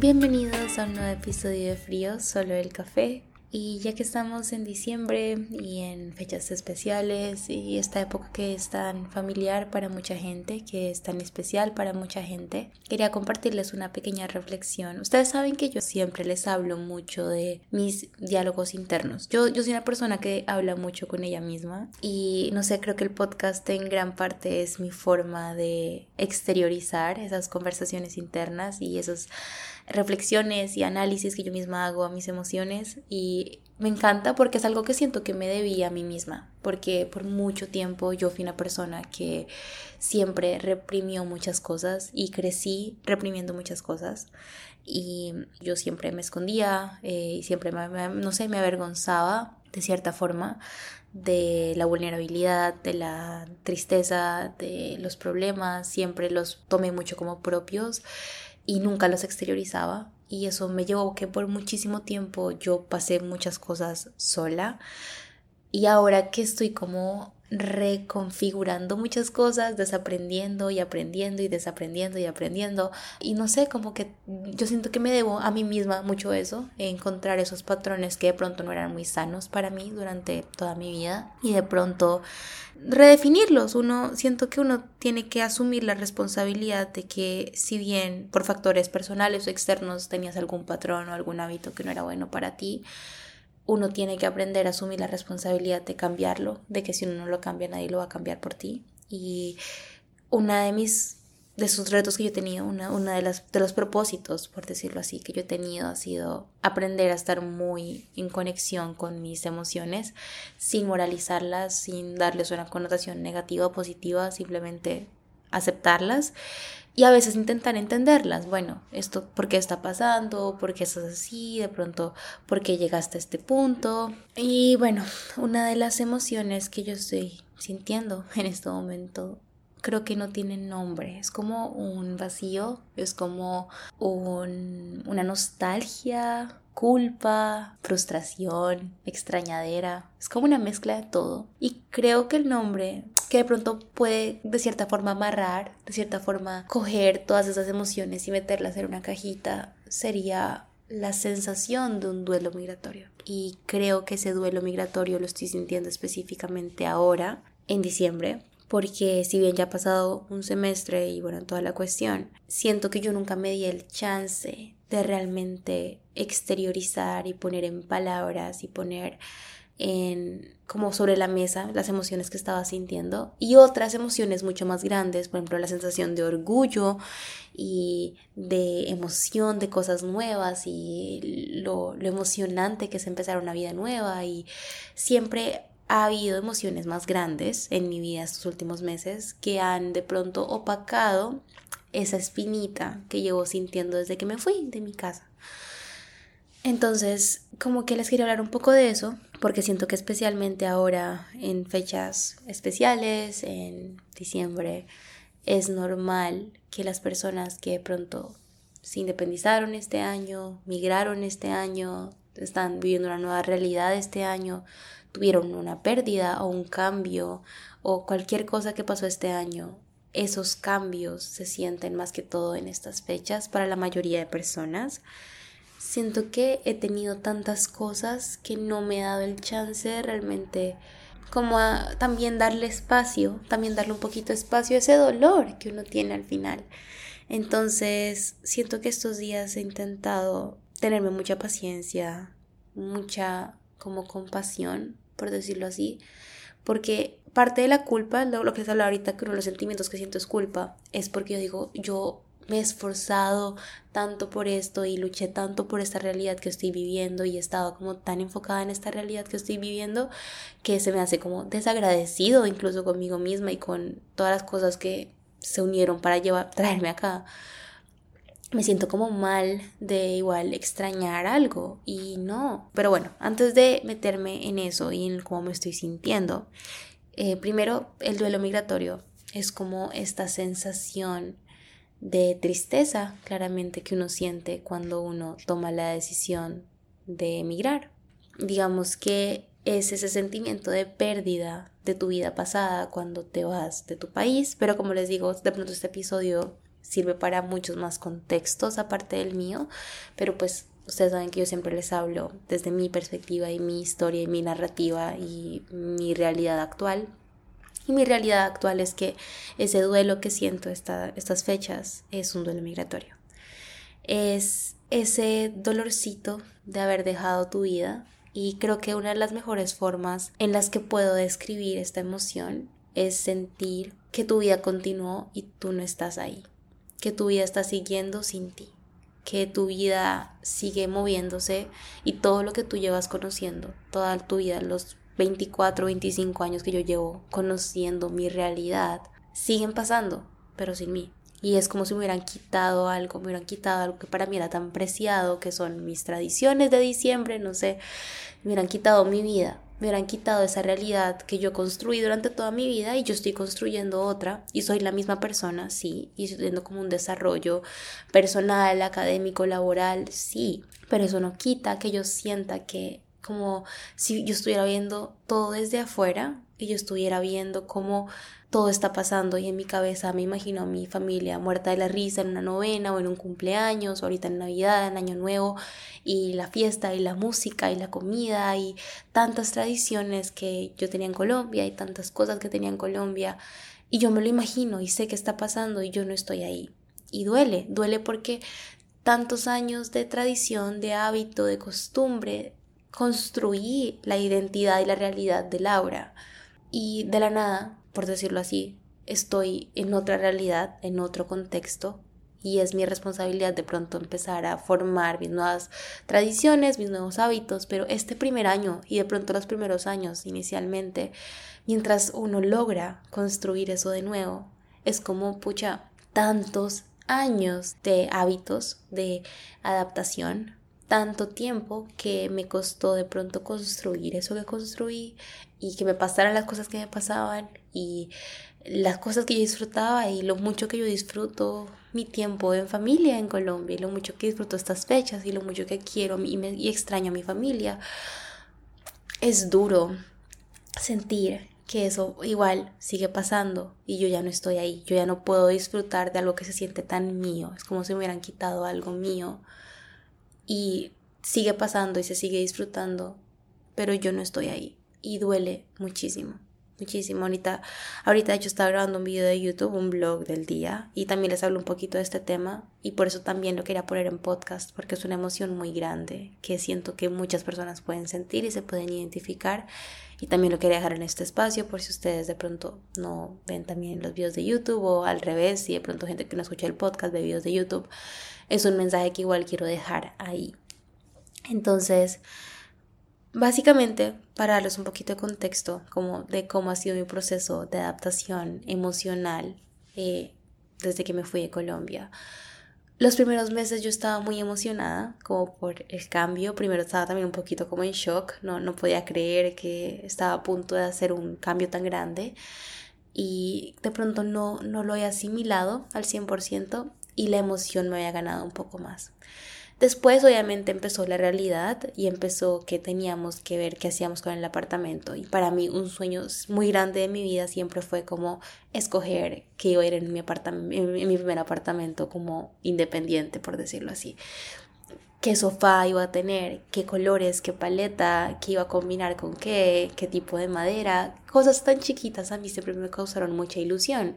Bienvenidos a un nuevo episodio de Frío, solo el café. Y ya que estamos en diciembre y en fechas especiales y esta época que es tan familiar para mucha gente, que es tan especial para mucha gente, quería compartirles una pequeña reflexión. Ustedes saben que yo siempre les hablo mucho de mis diálogos internos. Yo, yo soy una persona que habla mucho con ella misma y no sé, creo que el podcast en gran parte es mi forma de exteriorizar esas conversaciones internas y esos reflexiones y análisis que yo misma hago a mis emociones y me encanta porque es algo que siento que me debía a mí misma, porque por mucho tiempo yo fui una persona que siempre reprimió muchas cosas y crecí reprimiendo muchas cosas y yo siempre me escondía eh, y siempre, no sé, me avergonzaba de cierta forma de la vulnerabilidad, de la tristeza, de los problemas, siempre los tomé mucho como propios y nunca los exteriorizaba y eso me llevó que por muchísimo tiempo yo pasé muchas cosas sola y ahora que estoy como reconfigurando muchas cosas, desaprendiendo y aprendiendo y desaprendiendo y aprendiendo. Y no sé, como que yo siento que me debo a mí misma mucho eso, encontrar esos patrones que de pronto no eran muy sanos para mí durante toda mi vida y de pronto redefinirlos. Uno siento que uno tiene que asumir la responsabilidad de que si bien por factores personales o externos tenías algún patrón o algún hábito que no era bueno para ti, uno tiene que aprender a asumir la responsabilidad de cambiarlo, de que si uno no lo cambia nadie lo va a cambiar por ti. Y una de mis de esos retos que yo he tenido, una, una de, las, de los propósitos, por decirlo así, que yo he tenido ha sido aprender a estar muy en conexión con mis emociones, sin moralizarlas, sin darles una connotación negativa o positiva, simplemente aceptarlas y a veces intentar entenderlas. Bueno, esto, ¿por qué está pasando? ¿Por qué estás así? De pronto, ¿por qué llegaste a este punto? Y bueno, una de las emociones que yo estoy sintiendo en este momento creo que no tiene nombre. Es como un vacío, es como un, una nostalgia, culpa, frustración, extrañadera. Es como una mezcla de todo. Y creo que el nombre que de pronto puede de cierta forma amarrar, de cierta forma coger todas esas emociones y meterlas en una cajita, sería la sensación de un duelo migratorio. Y creo que ese duelo migratorio lo estoy sintiendo específicamente ahora, en diciembre, porque si bien ya ha pasado un semestre y bueno, toda la cuestión, siento que yo nunca me di el chance de realmente exteriorizar y poner en palabras y poner como sobre la mesa las emociones que estaba sintiendo y otras emociones mucho más grandes, por ejemplo la sensación de orgullo y de emoción de cosas nuevas y lo, lo emocionante que es empezar una vida nueva y siempre ha habido emociones más grandes en mi vida estos últimos meses que han de pronto opacado esa espinita que llevo sintiendo desde que me fui de mi casa. Entonces, como que les quería hablar un poco de eso, porque siento que especialmente ahora en fechas especiales, en diciembre, es normal que las personas que de pronto se independizaron este año, migraron este año, están viviendo una nueva realidad este año, tuvieron una pérdida o un cambio o cualquier cosa que pasó este año, esos cambios se sienten más que todo en estas fechas para la mayoría de personas siento que he tenido tantas cosas que no me he dado el chance de realmente como a también darle espacio, también darle un poquito de espacio a ese dolor que uno tiene al final. Entonces, siento que estos días he intentado tenerme mucha paciencia, mucha como compasión, por decirlo así, porque parte de la culpa, lo, que les hablo ahorita, que uno de los sentimientos que siento es culpa, es porque yo digo, yo me he esforzado tanto por esto y luché tanto por esta realidad que estoy viviendo y he estado como tan enfocada en esta realidad que estoy viviendo que se me hace como desagradecido incluso conmigo misma y con todas las cosas que se unieron para llevar, traerme acá. Me siento como mal de igual extrañar algo y no. Pero bueno, antes de meterme en eso y en cómo me estoy sintiendo, eh, primero el duelo migratorio es como esta sensación de tristeza claramente que uno siente cuando uno toma la decisión de emigrar. Digamos que es ese sentimiento de pérdida de tu vida pasada cuando te vas de tu país, pero como les digo, de pronto este episodio sirve para muchos más contextos aparte del mío, pero pues ustedes saben que yo siempre les hablo desde mi perspectiva y mi historia y mi narrativa y mi realidad actual. Y mi realidad actual es que ese duelo que siento estas fechas es un duelo migratorio. Es ese dolorcito de haber dejado tu vida y creo que una de las mejores formas en las que puedo describir esta emoción es sentir que tu vida continuó y tú no estás ahí, que tu vida está siguiendo sin ti, que tu vida sigue moviéndose y todo lo que tú llevas conociendo, toda tu vida, los 24, 25 años que yo llevo conociendo mi realidad, siguen pasando, pero sin mí. Y es como si me hubieran quitado algo, me hubieran quitado algo que para mí era tan preciado, que son mis tradiciones de diciembre, no sé, me hubieran quitado mi vida, me hubieran quitado esa realidad que yo construí durante toda mi vida y yo estoy construyendo otra y soy la misma persona, sí, y estoy teniendo como un desarrollo personal, académico, laboral, sí, pero eso no quita que yo sienta que como si yo estuviera viendo todo desde afuera y yo estuviera viendo cómo todo está pasando y en mi cabeza me imagino a mi familia muerta de la risa en una novena o en un cumpleaños o ahorita en Navidad, en Año Nuevo y la fiesta y la música y la comida y tantas tradiciones que yo tenía en Colombia y tantas cosas que tenía en Colombia y yo me lo imagino y sé que está pasando y yo no estoy ahí. Y duele, duele porque tantos años de tradición, de hábito, de costumbre, construí la identidad y la realidad de Laura. Y de la nada, por decirlo así, estoy en otra realidad, en otro contexto, y es mi responsabilidad de pronto empezar a formar mis nuevas tradiciones, mis nuevos hábitos, pero este primer año y de pronto los primeros años inicialmente, mientras uno logra construir eso de nuevo, es como, pucha, tantos años de hábitos, de adaptación, tanto tiempo que me costó de pronto construir eso que construí y que me pasaran las cosas que me pasaban y las cosas que yo disfrutaba y lo mucho que yo disfruto mi tiempo en familia en Colombia y lo mucho que disfruto estas fechas y lo mucho que quiero y, extraño a mi familia. Es duro sentir que eso igual sigue pasando y yo ya no estoy ahí, yo ya no puedo disfrutar de algo que se siente tan mío, es como si me hubieran quitado algo mío y sigue pasando y se sigue disfrutando, pero yo no estoy ahí y duele muchísimo. Muchísimo. Ahorita, ahorita yo estaba grabando un video de YouTube, un blog del día, y también les hablo un poquito de este tema, y por eso también lo quería poner en podcast, porque es una emoción muy grande que siento que muchas personas pueden sentir y se pueden identificar. Y también lo quería dejar en este espacio por si ustedes de pronto no ven también los videos de YouTube o al revés, si de pronto gente que no escucha el podcast ve videos de YouTube es un mensaje que igual quiero dejar ahí. Entonces, básicamente, para darles un poquito de contexto como de cómo ha sido mi proceso de adaptación emocional eh, desde que me fui de Colombia. Los primeros meses yo estaba muy emocionada como por el cambio. Primero estaba también un poquito como en shock. No, no podía creer que estaba a punto de hacer un cambio tan grande. Y de pronto no, no lo he asimilado al 100% y la emoción me había ganado un poco más. Después obviamente empezó la realidad y empezó que teníamos que ver qué hacíamos con el apartamento. Y para mí un sueño muy grande de mi vida siempre fue como escoger qué iba a ir en mi, en mi primer apartamento como independiente, por decirlo así. Qué sofá iba a tener, qué colores, qué paleta, qué iba a combinar con qué, qué tipo de madera. Cosas tan chiquitas a mí siempre me causaron mucha ilusión.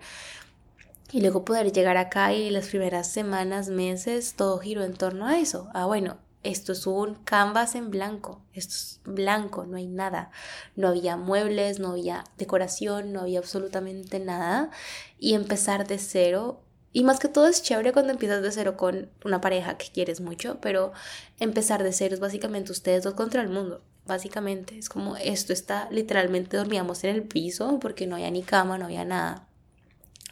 Y luego poder llegar acá y las primeras semanas, meses, todo giró en torno a eso. Ah, bueno, esto es un canvas en blanco, esto es blanco, no hay nada. No había muebles, no había decoración, no había absolutamente nada. Y empezar de cero. Y más que todo es chévere cuando empiezas de cero con una pareja que quieres mucho, pero empezar de cero es básicamente ustedes dos contra el mundo. Básicamente es como esto está, literalmente dormíamos en el piso porque no había ni cama, no había nada.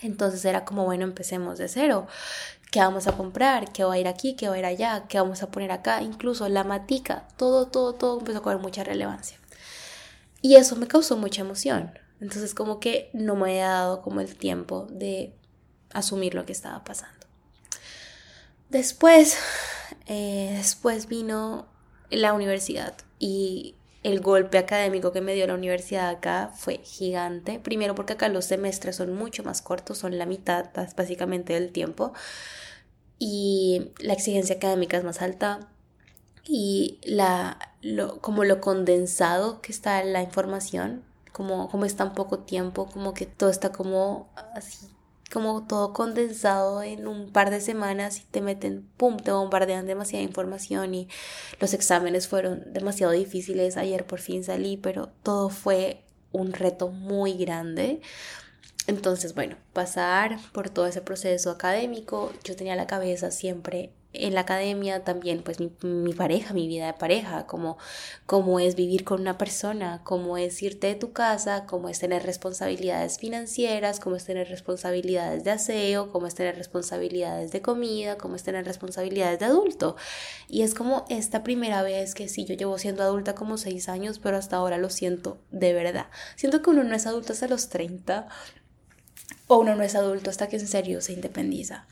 Entonces era como, bueno, empecemos de cero. ¿Qué vamos a comprar? ¿Qué va a ir aquí? ¿Qué va a ir allá? ¿Qué vamos a poner acá? Incluso la matica, todo, todo, todo empezó a coger mucha relevancia. Y eso me causó mucha emoción. Entonces como que no me había dado como el tiempo de asumir lo que estaba pasando. Después, eh, después vino la universidad y el golpe académico que me dio la universidad acá fue gigante. Primero porque acá los semestres son mucho más cortos, son la mitad básicamente del tiempo. Y la exigencia académica es más alta. Y la, como lo condensado que está la información, como, como está en poco tiempo, como que todo está como así como todo condensado en un par de semanas y te meten, pum, te bombardean demasiada información y los exámenes fueron demasiado difíciles. Ayer por fin salí, pero todo fue un reto muy grande. Entonces, bueno, pasar por todo ese proceso académico, yo tenía la cabeza siempre en la academia también, pues mi, pareja, mi vida de pareja, como cómo es vivir con una persona, cómo es irte de tu casa, cómo es tener responsabilidades financieras, cómo es tener responsabilidades de aseo, cómo es tener responsabilidades de comida, cómo es tener responsabilidades de adulto. Y es como esta primera vez que sí, yo llevo siendo adulta como seis años, pero hasta ahora lo siento de verdad. Siento que uno no es adulto hasta los 30 o uno no es adulto hasta que en serio se independiza.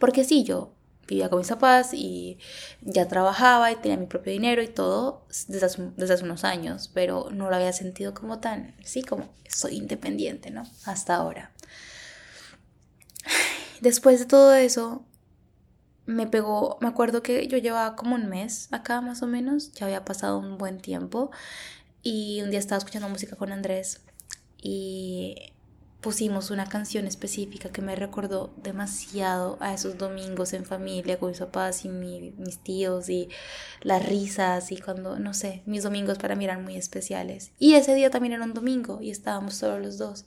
Porque sí, yo vivía con mis papás y ya trabajaba y tenía mi propio dinero y todo desde hace, desde hace, unos años, pero no lo había sentido como tan, sí, como soy independiente, ¿no? Hasta ahora. Después de todo eso, me pegó, me acuerdo que yo llevaba como un mes acá más o menos, ya había pasado un buen tiempo y un día estaba escuchando música con Andrés y pusimos una canción específica que me recordó demasiado a esos domingos en familia con mis papás y mis tíos y las risas y cuando, no sé, mis domingos para mí eran muy especiales. Y ese día también era un domingo y estábamos solo los dos.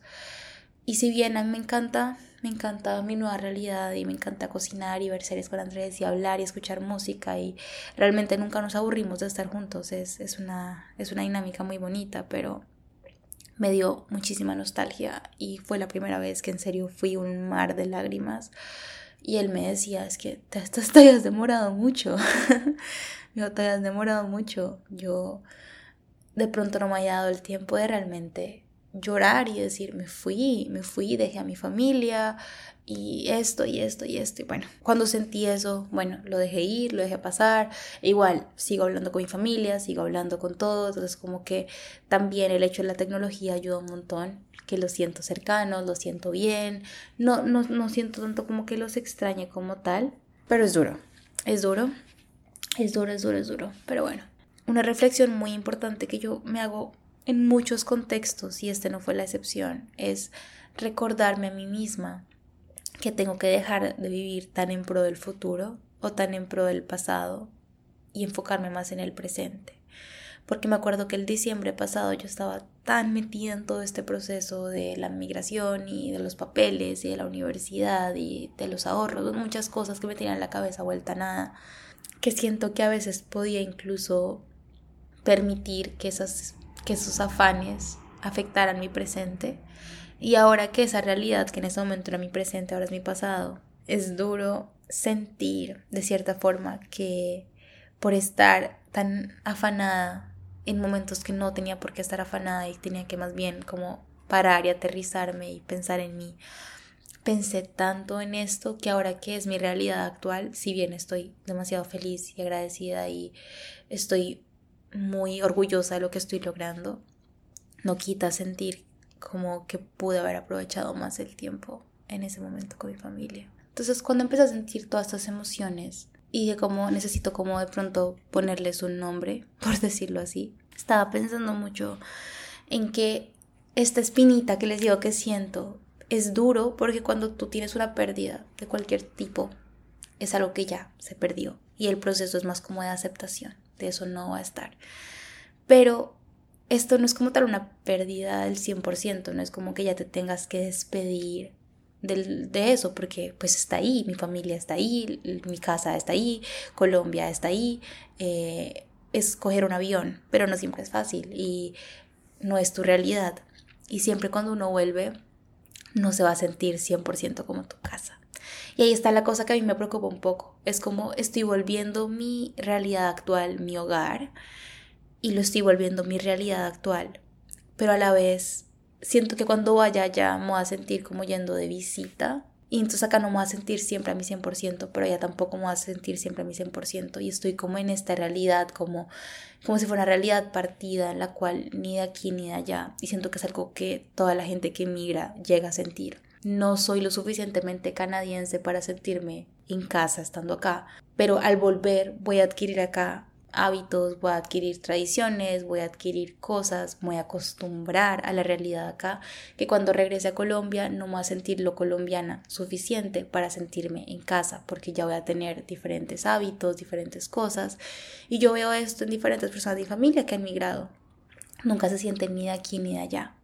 Y si bien a mí me encanta, me encanta mi nueva realidad y me encanta cocinar y ver series con Andrés y hablar y escuchar música y realmente nunca nos aburrimos de estar juntos, es, es, una, es una dinámica muy bonita, pero me dio muchísima nostalgia y fue la primera vez que en serio fui un mar de lágrimas. Y él me decía, es que te, hayas demorado mucho. me te hayas demorado mucho. Yo de pronto no me haya dado el tiempo de realmente llorar y decir, me fui, me fui, dejé a mi familia, y esto y esto y esto. Y bueno, cuando sentí eso, bueno, lo dejé ir, lo dejé pasar. igual, sigo hablando con mi familia, sigo hablando con todos. Entonces, como que también el hecho de la tecnología ayuda un montón, que los siento cercanos, los siento bien. No, no, no siento tanto como que los extrañe como tal, pero es duro, es duro, es duro, es duro, es duro. Pero bueno, una reflexión muy importante que yo me hago en muchos contextos, y este no fue la excepción, es recordarme a mí misma que tengo que dejar de vivir tan en pro del futuro o tan en pro del pasado y enfocarme más en el presente. Porque me acuerdo que el diciembre pasado yo estaba tan metida en todo este proceso de la migración y de los papeles y de la universidad y de los ahorros, muchas cosas que me tenían la cabeza vuelta a nada, que siento que a veces podía incluso permitir que, esas, que esos afanes afectaran mi presente y ahora que esa realidad que en ese momento era mi presente, ahora es mi pasado, es duro sentir de cierta forma que por estar tan afanada en momentos que no tenía por qué estar afanada y tenía que más bien como parar y aterrizarme y pensar en mí. Pensé tanto en esto que ahora que es mi realidad actual, si bien estoy demasiado feliz y agradecida y estoy muy orgullosa de lo que estoy logrando, no quita sentir como que pude haber aprovechado más el tiempo en ese momento con mi familia. Entonces cuando empecé a sentir todas estas emociones y de cómo necesito como de pronto ponerles un nombre, por decirlo así, estaba pensando mucho en que esta espinita que les digo que siento es duro porque cuando tú tienes una pérdida de cualquier tipo es algo que ya se perdió y el proceso es más como de aceptación, de eso no va a estar. Pero esto no es como tal una pérdida del 100%, no es como que ya te tengas que despedir de eso, porque pues está ahí, mi familia está ahí, mi casa está ahí, Colombia está ahí, eh, es coger un avión, pero no siempre es fácil y no es tu realidad. Y siempre cuando uno vuelve, no se va a sentir 100% como tu casa. Y ahí está la cosa que a mí me preocupa un poco. Es como estoy volviendo mi realidad actual, mi hogar, y lo estoy volviendo mi realidad actual. Pero a la vez siento que cuando vaya allá me voy a sentir como yendo de visita Y entonces acá no me voy a sentir siempre a mi 100%, pero allá tampoco me voy a sentir siempre a mi 100%. Y estoy como en esta realidad, como, como si fuera una realidad partida en la cual ni de aquí ni de allá. Y siento que es algo que toda la gente que emigra llega a sentir. No soy lo suficientemente canadiense para sentirme en casa estando acá, pero al volver voy a adquirir acá hábitos, voy a adquirir tradiciones, voy a adquirir cosas, voy a acostumbrar a la realidad acá, que cuando regrese a Colombia no me voy a sentir lo colombiana suficiente para sentirme en casa, porque ya voy a tener diferentes hábitos, diferentes cosas, y yo veo esto en diferentes personas de mi familia que han migrado. Nunca se sienten ni de aquí ni de allá.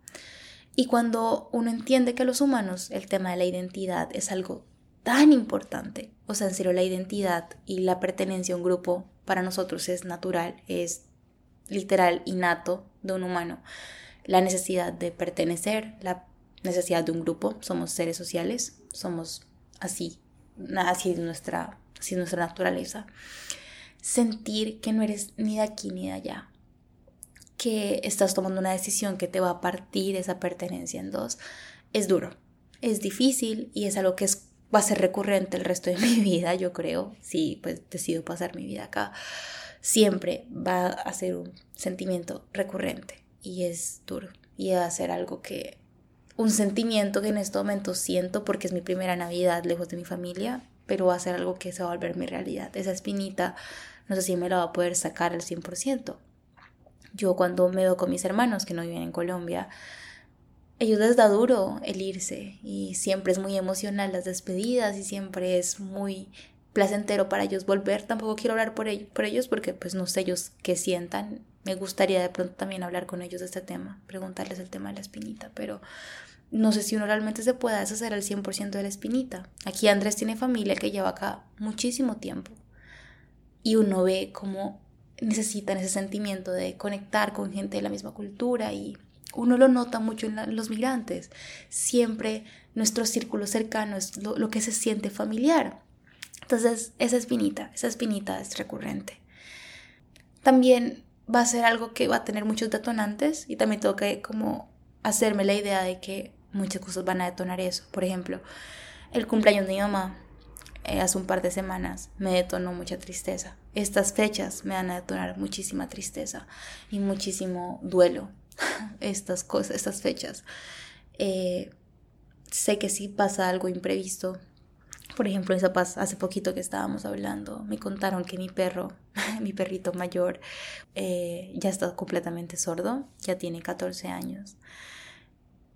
Y cuando uno entiende que los humanos el tema de la identidad es algo tan importante, o sea, en serio, la identidad y la pertenencia a un grupo para nosotros es natural, es literal, innato de un humano. La necesidad de pertenecer, la necesidad de un grupo, somos seres sociales, somos así, así es nuestra, así es nuestra naturaleza. Sentir que no eres ni de aquí ni de allá, que estás tomando una decisión que te va a partir esa pertenencia en dos, es duro, es difícil y es algo que es va a ser recurrente el resto de mi vida, yo creo, si pues decido pasar mi vida acá, siempre va a ser un sentimiento recurrente y es duro y va a ser algo que, un sentimiento que en este momento siento porque es mi primera Navidad lejos de mi familia, pero va a ser algo que se va a volver mi realidad. Esa espinita, no sé si me la va a poder sacar al 100%. Yo cuando me veo con mis hermanos que no viven en Colombia, ellos les da duro el irse y siempre es muy emocional las despedidas y siempre es muy placentero para ellos volver. Tampoco quiero hablar por, ellos, por ellos porque pues no sé ellos qué sientan. Me gustaría de pronto también hablar con ellos de este tema, preguntarles el tema de la espinita, pero no sé si uno realmente se pueda deshacer al 100% de la espinita. Aquí Andrés tiene familia que lleva acá muchísimo tiempo y uno ve cómo necesitan ese sentimiento de conectar con gente de la misma cultura y uno lo nota mucho en, los migrantes. Siempre nuestro círculo cercano es lo, que se siente familiar. Entonces, esa espinita, esa espinita es recurrente. También va a ser algo que va a tener muchos detonantes y también tengo que como hacerme la idea de que muchas cosas van a detonar eso. Por ejemplo, el cumpleaños de mi mamá eh, hace un par de semanas me detonó mucha tristeza. Estas fechas me van a detonar muchísima tristeza y muchísimo duelo estas cosas, estas fechas. Eh, sé que si pasa algo imprevisto, por ejemplo, esa paz, hace poquito que estábamos hablando, me contaron que mi perro, mi perrito mayor, eh, ya está completamente sordo, ya tiene 14 años.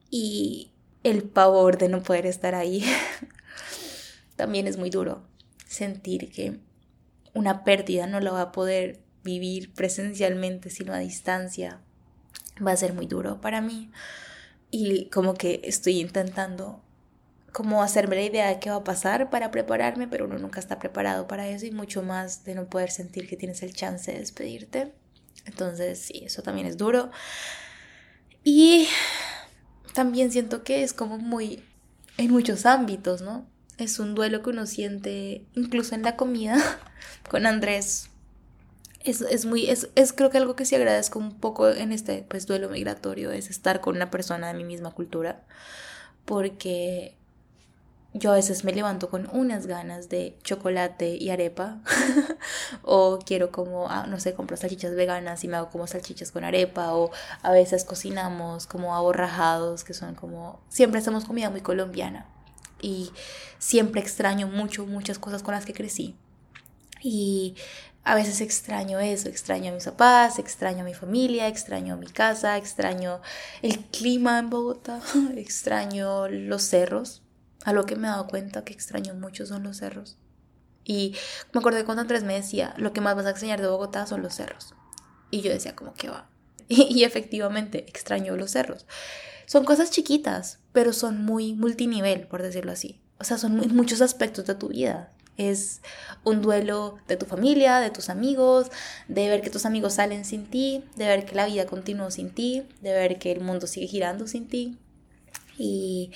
Y el pavor de no poder estar ahí también es muy duro. Sentir que una pérdida no la va a poder vivir presencialmente, sino a distancia, va a ser muy duro para mí y como que estoy intentando como hacerme la idea de qué va a pasar para prepararme, pero uno nunca está preparado para eso y mucho más de no poder sentir que tienes el chance de despedirte. Entonces, sí, eso también es duro. Y también siento que es como muy en muchos ámbitos, ¿no? Es un duelo que uno siente incluso en la comida. Con Andrés es, muy, es, es, creo que algo que sí agradezco un poco en este pues, duelo migratorio es estar con una persona de mi misma cultura, porque yo a veces me levanto con unas ganas de chocolate y arepa, o quiero como, ah, no sé, compro salchichas veganas y me hago como salchichas con arepa, o a veces cocinamos como aborrajados, que son como, siempre hacemos comida muy colombiana, y siempre extraño mucho, muchas cosas con las que crecí. Y a veces extraño eso, extraño a mis papás, extraño a mi familia, extraño a mi casa, extraño el clima en Bogotá, extraño los cerros. A lo que me he dado cuenta que extraño mucho son los cerros. Y me acordé cuando Andrés me decía, lo que más vas a extrañar de Bogotá son los cerros. Y yo decía, como que va? Y, efectivamente, extraño los cerros. Son cosas chiquitas, pero son muy multinivel, por decirlo así. O sea, son muchos aspectos de tu vida. Es un duelo de tu familia, de tus amigos, de ver que tus amigos salen sin ti, de ver que la vida continúa sin ti, de ver que el mundo sigue girando sin ti. Y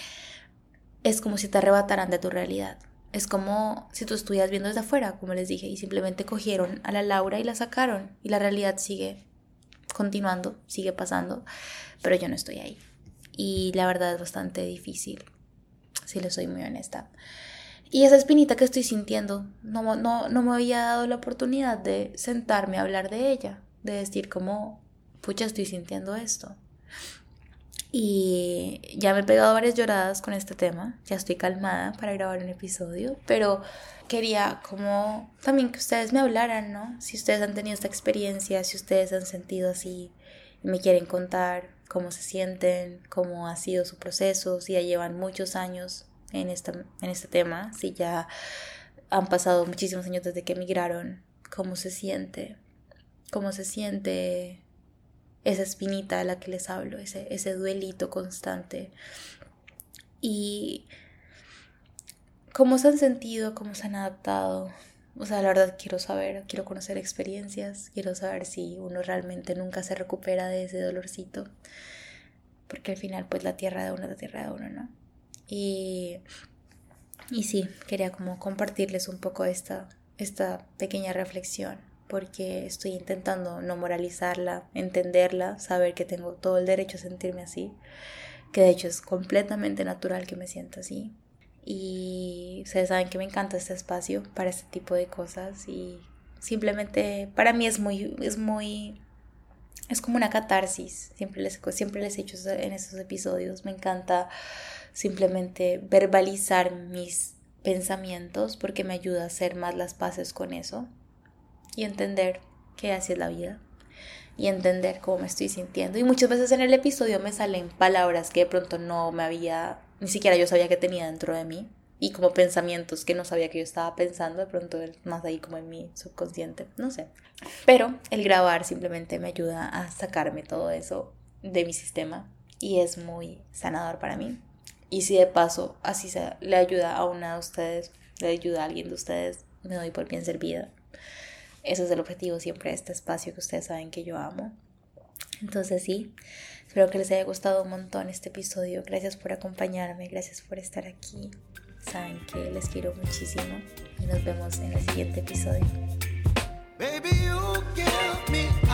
es como si te arrebataran de tu realidad. Es como si tú estuvieras viendo desde afuera, como les dije, y simplemente cogieron a la Laura y la sacaron. Y la realidad sigue continuando, sigue pasando, pero yo no estoy ahí. Y la verdad es bastante difícil. si le soy muy honesta. Y esa espinita que estoy sintiendo, no, no, no me había dado la oportunidad de sentarme a hablar de ella, de decir como, pucha, estoy sintiendo esto. Y ya me he pegado varias lloradas con este tema, ya estoy calmada para grabar un episodio, pero quería como también que ustedes me hablaran, ¿no? Si ustedes han tenido esta experiencia, si ustedes han sentido así me quieren contar cómo se sienten, cómo ha sido su proceso, si ya llevan muchos años en, esta, en este tema, si ya han pasado muchísimos años desde que emigraron, cómo se siente, cómo se siente esa espinita de la que les hablo, ese, ese duelito constante. Y cómo se han sentido, cómo se han adaptado. O sea, la verdad quiero saber, quiero conocer experiencias, quiero saber si uno realmente nunca se recupera de ese dolorcito. Porque al final, pues la tierra de uno es la tierra de uno, ¿no? Y, y sí, quería como compartirles un poco esta, esta pequeña reflexión porque estoy intentando no moralizarla, entenderla, saber que tengo todo el derecho a sentirme así, que de hecho es completamente natural que me sienta así. Y ustedes saben que me encanta este espacio para este tipo de cosas y simplemente para mí es muy, es muy, es como una catarsis. Siempre les, siempre les he hecho en estos episodios. Me encanta simplemente verbalizar mis pensamientos porque me ayuda a hacer más las paces con eso y entender que así es la vida y entender cómo me estoy sintiendo. Y muchas veces en el episodio me salen palabras que de pronto no me había, ni siquiera yo sabía que tenía dentro de mí. Y como pensamientos que no sabía que yo estaba pensando, de pronto más ahí como en mi subconsciente, no sé. Pero el grabar simplemente me ayuda a sacarme todo eso de mi sistema y es muy sanador para mí. Y si de paso así se, le ayuda a una de ustedes, le ayuda a alguien de ustedes, me doy por bien servida. Ese es el objetivo siempre de este espacio que ustedes saben que yo amo. Entonces sí, espero que les haya gustado un montón este episodio. Gracias por acompañarme, gracias por estar aquí. Saben que les quiero muchísimo y nos vemos en el siguiente episodio. Baby, you